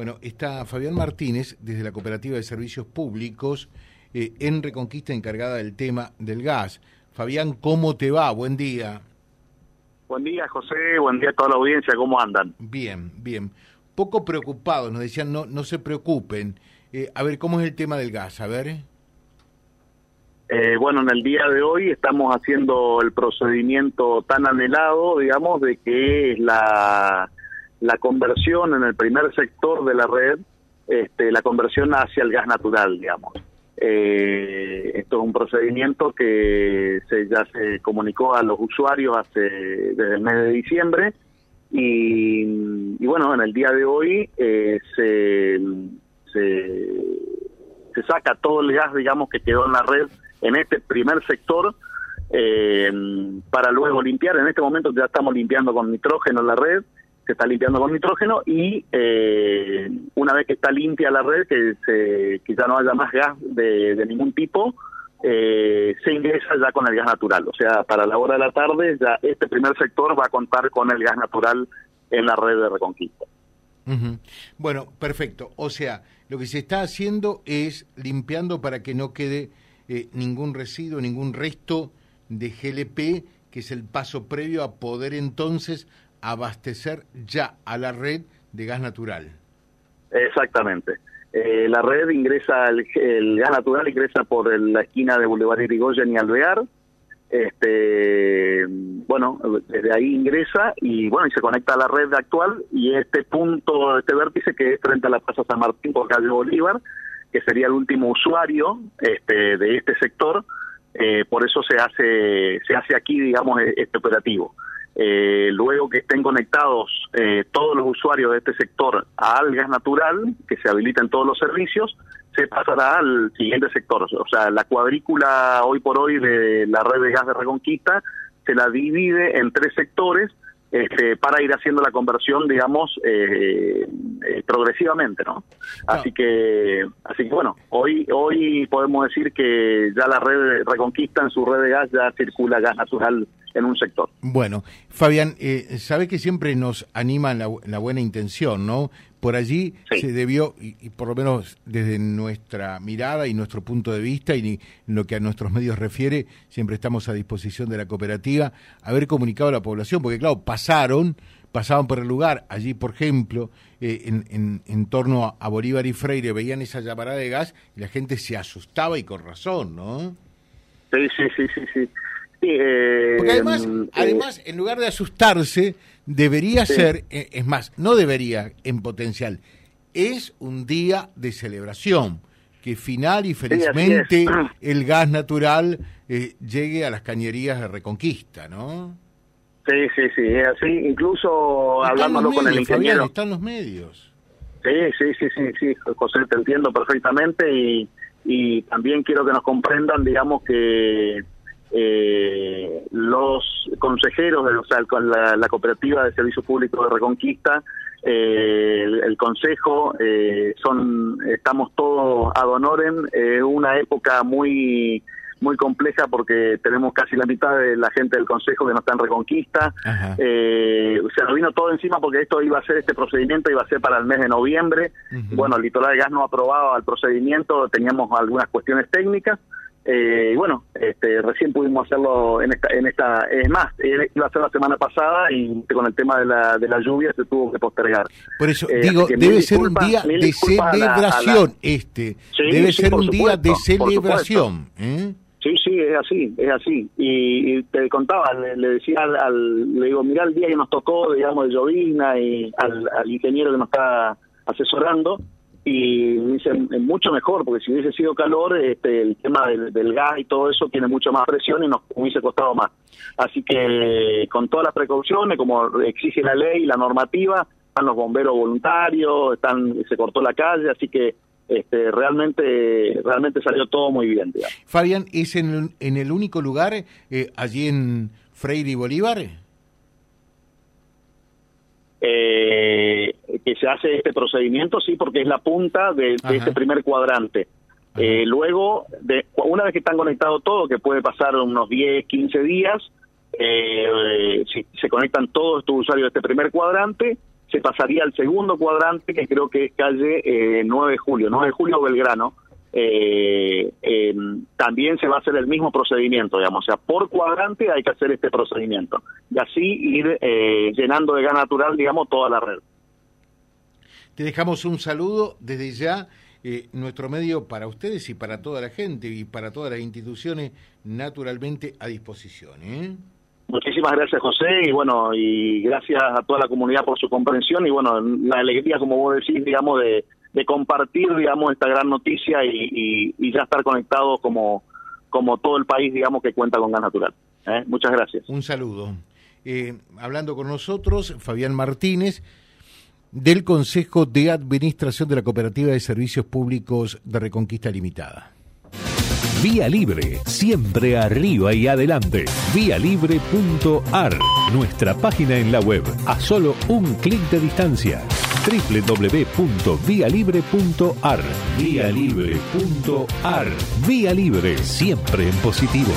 Bueno, está Fabián Martínez desde la Cooperativa de Servicios Públicos eh, en Reconquista encargada del tema del gas. Fabián, ¿cómo te va? Buen día. Buen día, José. Buen día a toda la audiencia. ¿Cómo andan? Bien, bien. Poco preocupados, nos decían, no, no se preocupen. Eh, a ver, ¿cómo es el tema del gas? A ver. Eh, bueno, en el día de hoy estamos haciendo el procedimiento tan anhelado, digamos, de que es la la conversión en el primer sector de la red, este, la conversión hacia el gas natural, digamos. Eh, esto es un procedimiento que se, ya se comunicó a los usuarios hace desde el mes de diciembre y, bueno, en el día de hoy eh, se, se, saca todo el gas, digamos, que quedó en la red en este primer sector eh, para luego limpiar. En este momento ya estamos limpiando con nitrógeno la red se está limpiando con nitrógeno y eh, una vez que está limpia la red, que, se, que ya no haya más gas de, ningún tipo, eh, se ingresa ya con el gas natural. O sea, para la hora de la tarde ya este primer sector va a contar con el gas natural en la red de Reconquista. Bueno, perfecto. O sea, lo que se está haciendo es limpiando para que no quede eh, ningún residuo, ningún resto de GLP, que es el paso previo a poder entonces abastecer ya a la red de gas natural. Exactamente. Eh, la red ingresa, el, gas natural ingresa por la esquina de Boulevard Irigoyen y Alvear. Este, bueno, desde ahí ingresa y bueno, y se conecta a la red actual y este punto, este vértice que es frente a la Plaza San Martín por calle Bolívar, que sería el último usuario este, de este sector, eh, por eso se hace, se hace aquí, digamos, e-, este operativo. Eh, luego que estén conectados eh, todos los usuarios de este sector al gas natural, que se habiliten todos los servicios, se pasará al siguiente sector. O sea, la cuadrícula hoy por hoy de la red de gas de Reconquista se la divide en tres sectores este, para ir haciendo la conversión, digamos, eh, eh, progresivamente, ¿no? Así que, así que bueno, hoy hoy podemos decir que ya la red Reconquista en su red de gas ya circula gas natural en un sector. Bueno, Fabián, eh, sabe que siempre nos anima la, la buena intención, ¿no? Por allí se debió, y, por lo menos desde nuestra mirada y nuestro punto de vista y en lo que a nuestros medios refiere, siempre estamos a disposición de la cooperativa, haber comunicado a la población, porque claro, pasaron, pasaban por el lugar, allí por ejemplo, eh, en, en, torno a, Bolívar y Freire, veían esa llamarada de gas y la gente se asustaba y con razón, ¿no? Sí, sí, sí, sí, sí. Eh, porque además, eh, además, en lugar de asustarse, debería ser, eh, es más, no debería en potencial, es un día de celebración, que final y felizmente el gas natural llegue a las cañerías de Reconquista, ¿no? Sí, sí, sí, es así, incluso hablándolo con el ingeniero. están los medios. Sí, sí, sí, sí, sí, José, te entiendo perfectamente y, y también quiero que nos comprendan, digamos, que eh, los consejeros, de, o sea, con la, cooperativa de servicios públicos de Reconquista, eh, el, consejo, eh, son, estamos todos ad honorem, eh, una época muy muy compleja porque tenemos casi la mitad de la gente del Consejo que no está en Reconquista. Eh, se nos vino todo encima porque esto iba a ser, este procedimiento iba a ser para el mes de noviembre. Bueno, el Litoral de Gas no aprobaba el procedimiento, teníamos algunas cuestiones técnicas. Eh, bueno, este, recién pudimos hacerlo en esta, en esta, es más, iba a ser la semana pasada y con el tema de la, de la lluvia se tuvo que postergar. Por eso, eh, digo, debe ser un día de celebración este, debe ser un día de celebración. ¿eh? Sí, sí, es así, es así. Y, te contaba, le, decía al, le digo, mira el día que nos tocó, digamos, de llovina y al, al ingeniero que nos está asesorando, y dice mucho mejor porque si hubiese sido calor este el tema del, gas y todo eso tiene mucho más presión y nos hubiese costado más. Así que con todas las precauciones como exige la ley y la normativa están los bomberos voluntarios están se cortó la calle así que este, realmente realmente salió todo muy bien Fabián es en, en el único lugar eh, allí en Freire y Bolívar eh, que se hace este procedimiento, sí, porque es la punta de, este primer cuadrante. Eh, luego, de, una vez que están conectados todos, que puede pasar unos 10, 15 días, eh, si se conectan todos estos usuarios de este primer cuadrante, se pasaría al segundo cuadrante, que creo que es calle 9 de julio, 9 de julio Belgrano, eh, eh, también se va a hacer el mismo procedimiento, digamos, o sea, por cuadrante hay que hacer este procedimiento y así ir eh, llenando de gas natural, digamos, toda la red. Te dejamos un saludo desde ya, eh, nuestro medio para ustedes y para toda la gente y para todas las instituciones naturalmente a disposición. ¿eh? Muchísimas gracias, José, y bueno, y gracias a toda la comunidad por su comprensión y bueno, la alegría, como vos decís, digamos, de de compartir, digamos, esta gran noticia y, ya estar conectados como, como todo el país, digamos, que cuenta con gas natural. ¿eh? Muchas gracias. Un saludo. Hablando con nosotros, Fabián Martínez, del Consejo de Administración de la Cooperativa de Servicios Públicos de Reconquista Limitada. Vía Libre, siempre arriba y adelante. Vialibre.ar, nuestra página en la web, a solo un clic de distancia www.vialibre.ar. Vía Libre.ar. Vía Libre, siempre en positivo.